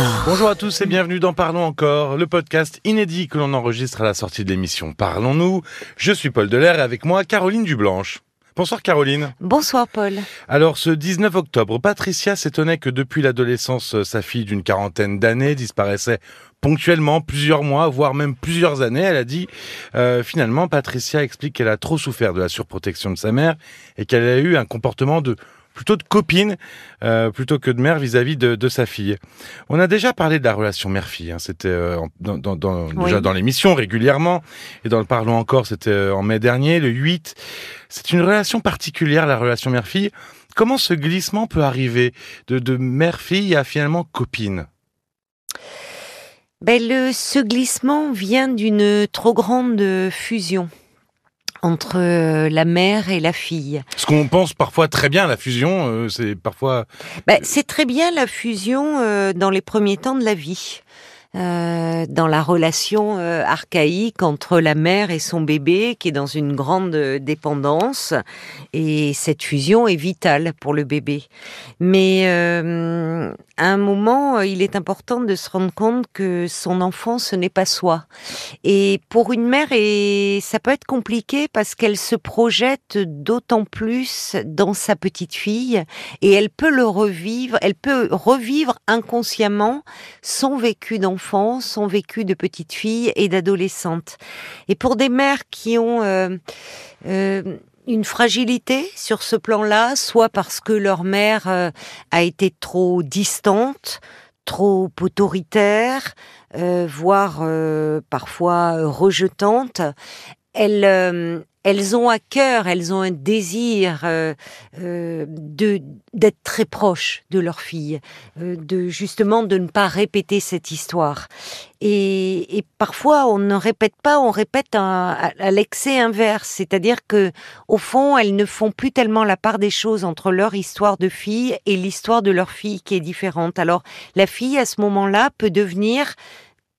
encore. Bonjour à tous et bienvenue dans Parlons encore, le podcast inédit que l'on enregistre à la sortie de l'émission Parlons-nous. Je suis Paul Delair et avec moi Caroline Dublanche. Bonsoir Caroline. Bonsoir Paul. Alors ce 19 octobre, Patricia s'étonnait que depuis l'adolescence, sa fille d'une quarantaine d'années disparaissait ponctuellement plusieurs mois, voire même plusieurs années. Elle a dit euh, finalement, Patricia explique qu'elle a trop souffert de la surprotection de sa mère et qu'elle a eu un comportement de plutôt de copine euh, plutôt que de mère vis-à-vis de, de, sa fille. On a déjà parlé de la relation mère-fille, hein, c'était euh, dans, dans, dans, Oui. déjà dans l'émission régulièrement, et dans le Parlons encore, c'était euh, en mai dernier, le 8. C'est une relation particulière, la relation mère-fille. Comment ce glissement peut arriver de, de mère-fille à finalement copine? Ben, le, ce glissement vient d'une trop grande fusion entre euh, la mère et la fille. Parce qu'on pense parfois très bien la fusion, euh, c'est parfois... Ben, c'est très bien la fusion euh, dans les premiers temps de la vie. Euh, dans la relation euh, archaïque entre la mère et son bébé qui est dans une grande euh, dépendance et cette fusion est vitale pour le bébé. Mais à un moment, il est important de se rendre compte que son enfant ce n'est pas soi. Et pour une mère, et ça peut être compliqué parce qu'elle se projette d'autant plus dans sa petite fille et elle peut le revivre, elle peut revivre inconsciemment son vécu d'enfant, son vécu de petite fille et d'adolescente. Et pour des mères qui ont euh, euh, une fragilité sur ce plan-là, soit parce que leur mère euh, a été trop distante, trop autoritaire, voire parfois rejetante, elles, euh, elles ont à cœur, elles ont un désir euh, euh, de d'être très proches de leur fille, euh, de justement de ne pas répéter cette histoire. Et, et parfois on ne répète pas, on répète à, à- l'excès inverse, c'est-à-dire que au fond elles ne font plus tellement la part des choses entre leur histoire de fille et l'histoire de leur fille qui est différente. Alors la fille à ce moment-là peut devenir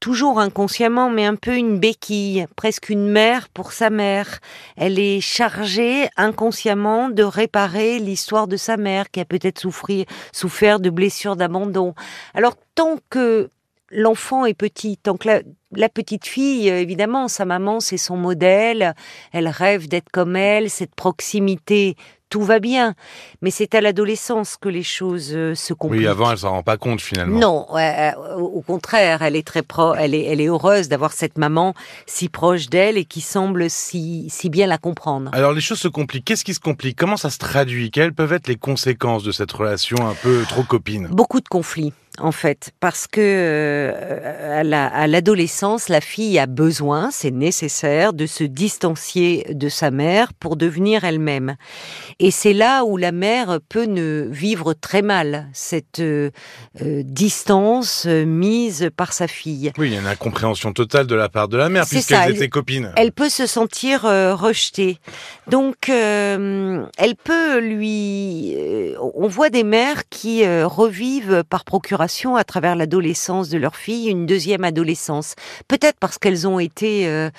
toujours inconsciemment, mais un peu une béquille, presque une mère pour sa mère. Elle est chargée inconsciemment de réparer l'histoire de sa mère qui a peut-être souffri, souffert de blessures d'abandon. Alors tant que l'enfant est petit, tant que la, la petite fille, évidemment, sa maman, c'est son modèle, elle rêve d'être comme elle, cette proximité, tout va bien. Mais c'est à l'adolescence que les choses euh, se compliquent. Oui, avant, elle s'en rend pas compte finalement. Non, euh, au au contraire, elle est très pro, elle est, elle est heureuse d'avoir cette maman si proche d'elle et qui semble si, si bien la comprendre. Alors les choses se compliquent. Qu'est-ce qui se complique? Comment ça se traduit? Quelles peuvent être les conséquences de cette relation un peu trop copine? Beaucoup de conflits, en fait, parce que euh, à la- à l'adolescence, la fille a besoin, c'est nécessaire, de se distancier de sa mère pour devenir elle-même. Et c'est là où la mère peut ne vivre très mal cette euh, euh, distance mise par sa fille. Oui, il y a une incompréhension totale de la part de la mère C'est puisqu'elles ça, elle- étaient copines. elle peut se sentir euh, rejetée. Donc, elle peut lui. on voit des mères qui revivent par procuration à travers l'adolescence de leur fille une deuxième adolescence. Peut-être parce qu'elles ont été euh,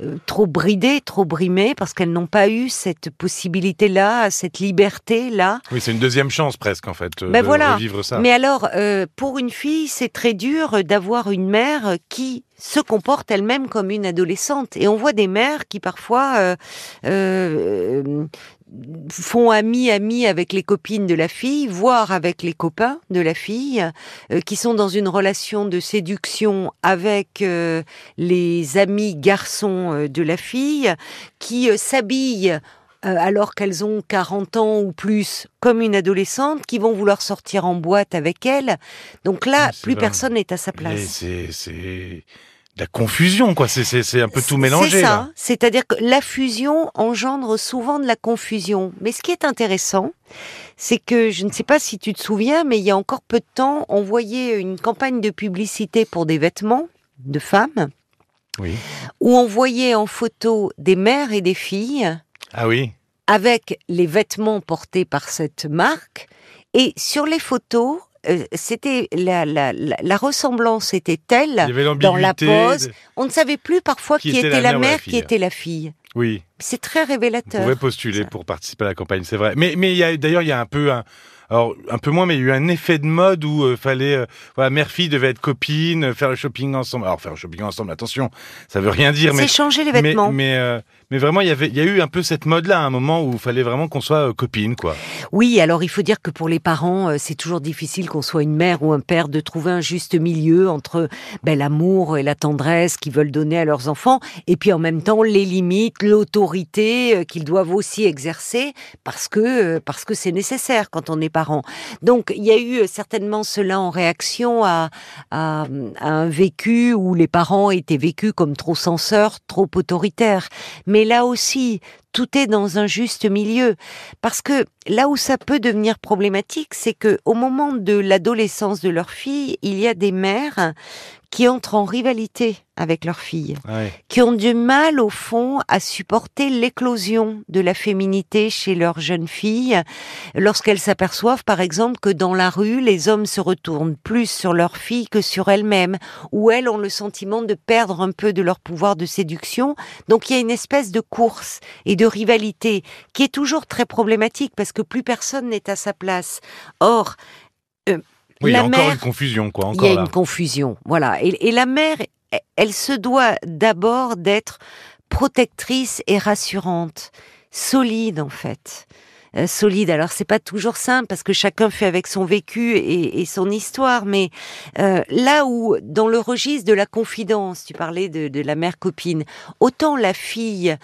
euh, trop bridées, trop brimées, parce qu'elles n'ont pas eu cette possibilité-là, cette liberté-là. Oui, c'est une deuxième chance presque en fait euh, Ben de voilà. revivre ça. Mais alors, euh, pour une fille, c'est très dur d'avoir une mère qui se comporte elle-même comme une adolescente. Et on voit des mères qui parfois euh, euh, font ami-ami avec les copines de la fille, voire avec les copains de la fille, euh, qui sont dans une relation de séduction avec euh, les amis garçons euh, de la fille, qui euh, s'habillent euh, alors qu'elles ont 40 ans ou plus, comme une adolescente, qui vont vouloir sortir en boîte avec elle. Donc là, plus personne n'est à sa place. c'est la confusion quoi. C'est c'est c'est un peu tout mélangé C'est ça. C'est-à-dire que la fusion engendre souvent de la confusion. Mais ce qui est intéressant, c'est que je ne sais pas si tu te souviens, mais il y a encore peu de temps, on voyait une campagne de publicité pour des vêtements de femmes, Oui. où on voyait en photo des mères et des filles Ah oui. avec les vêtements portés par cette marque. Et sur les photos, euh, c'était la, la, la, la ressemblance était telle dans la pose, de- on ne savait plus parfois qui, était, la mère, qui était la fille. Oui. C'est très Vous révélateur. pouvez postuler ça. pour participer à la campagne, c'est vrai. Mais mais d'ailleurs il y a un peu un, alors un peu moins, mais il y a eu un effet de mode où euh, fallait, euh, voilà, mère-fille devait être copine, faire le shopping ensemble. Alors faire le shopping ensemble, attention, ça veut rien dire, mais C'est changer les vêtements. mais mais, euh, mais vraiment il y a eu un peu cette mode-là, un moment où il fallait vraiment qu'on soit euh, copine, quoi. Oui, alors il faut dire que pour les parents, euh, c'est toujours difficile qu'on soit une mère ou un père de trouver un juste milieu entre ben, l'amour et la tendresse qu'ils veulent donner à leurs enfants, et puis en même temps les limites, l'autorité euh, qu'ils doivent aussi exercer parce que parce c'est nécessaire quand on est parent. Donc il y a eu certainement cela en réaction à, à, à un vécu où les parents étaient vécus comme trop censeurs, trop autoritaires. Mais là aussi, tout est dans un juste milieu. Parce que là où ça peut devenir problématique, c'est que au moment de l'adolescence de leur fille, il y a des mères qui entrent en rivalité avec leur fille, Ouais. qui ont du mal au fond à supporter l'éclosion de la féminité chez leur jeune fille, lorsqu'elles s'aperçoivent par exemple que dans la rue, les hommes se retournent plus sur leur fille que sur elles-mêmes, ou elles ont le sentiment de perdre un peu de leur pouvoir de séduction. Donc il y a une espèce de course et de rivalité qui est toujours très problématique parce que plus personne n'est à sa place. Or, euh, Oui, il y a la encore mère, une confusion, quoi. il y Encore a là. une confusion, voilà. Et, et la mère, elle- elle se doit d'abord d'être protectrice et rassurante, solide en fait. Euh, solide. Alors c'est pas toujours simple parce que chacun fait avec son vécu et, et son histoire, mais euh, là où dans le registre de la confidence, tu parlais de, de la mère copine, autant la fille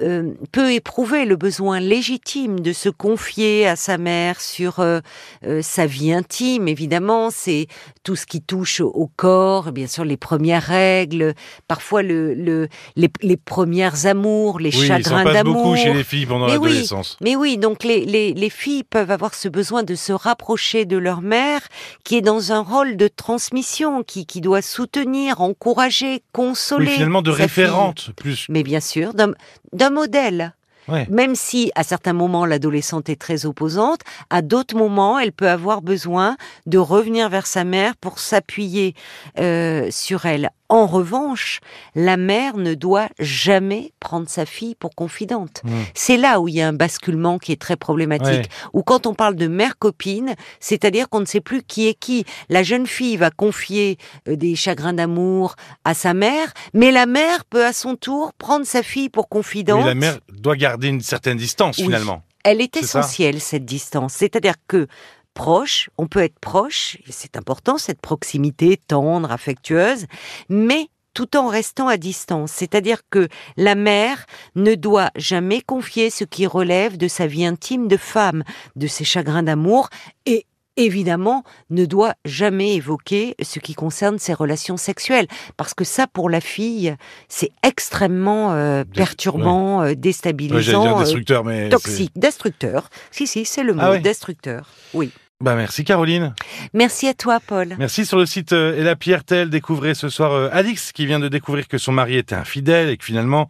euh, peut éprouver le besoin légitime de se confier à sa mère sur euh, euh, sa vie intime, évidemment, c'est tout ce qui touche au corps, bien sûr les premières règles, parfois le, le, les, les premières amours, les Oui, chagrins passe d'amour. beaucoup chez les filles pendant Mais oui. l'adolescence. Mais oui, donc les, les, les filles peuvent avoir ce besoin de se rapprocher de leur mère, qui est dans un rôle de transmission, qui, qui doit soutenir, encourager, consoler. Oui, finalement de fille. référente plus. Mais bien sûr, d'un d'un modèle. Ouais. Même si à certains moments l'adolescente est très opposante, à d'autres moments elle peut avoir besoin de revenir vers sa mère pour s'appuyer euh, sur elle. En revanche, la mère ne doit jamais prendre sa fille pour confidente. Mm. C'est là où il y a un basculement qui est très problématique. Ou quand on parle de mère copine, c'est-à-dire qu'on ne sait plus qui est qui. La jeune fille va confier euh, des chagrins d'amour à sa mère, mais la mère peut à son tour prendre sa fille pour confidente. Oui, la mère doit garder une certaine distance Oui. finalement. Elle est ça. essentielle, cette distance. C'est-à-dire que proche, on peut être proche, et c'est important, cette proximité tendre, affectueuse, mais tout en restant à distance. C'est-à-dire que la mère ne doit jamais confier ce qui relève de sa vie intime de femme, de ses chagrins d'amour, et évidemment ne doit jamais évoquer ce qui concerne ses relations sexuelles. Parce que ça, pour la fille, c'est extrêmement euh, perturbant, euh, Ouais, déstabilisant, dire euh, destructeur, mais. toxique, destructeur. Si, si, c'est le mot, Ah ouais. destructeur. Oui. Bah merci Caroline. Merci à toi, Paul. Merci sur le site euh, Et la Pierre Tel. Découvrez ce soir euh, Alix qui vient de découvrir que son mari était infidèle et que finalement,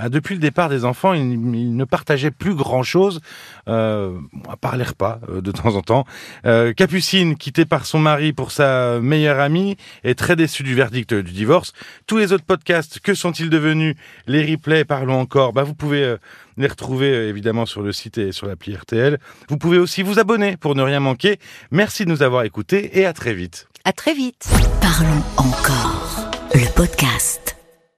bah, depuis le départ des enfants, il, il ne partageait plus grand chose, euh, à part euh, de temps en temps. Euh, Capucine, quittée par son mari pour sa meilleure amie, est très déçue du verdict du divorce. Tous les autres podcasts, que sont-ils devenus? Les replays, parlons encore. Bah, vous pouvez euh, les retrouver évidemment sur le site et sur l'appli RTL. Vous pouvez aussi vous abonner pour ne rien manquer. Merci de nous avoir écoutés et à très vite. À très vite. Parlons encore. Le podcast.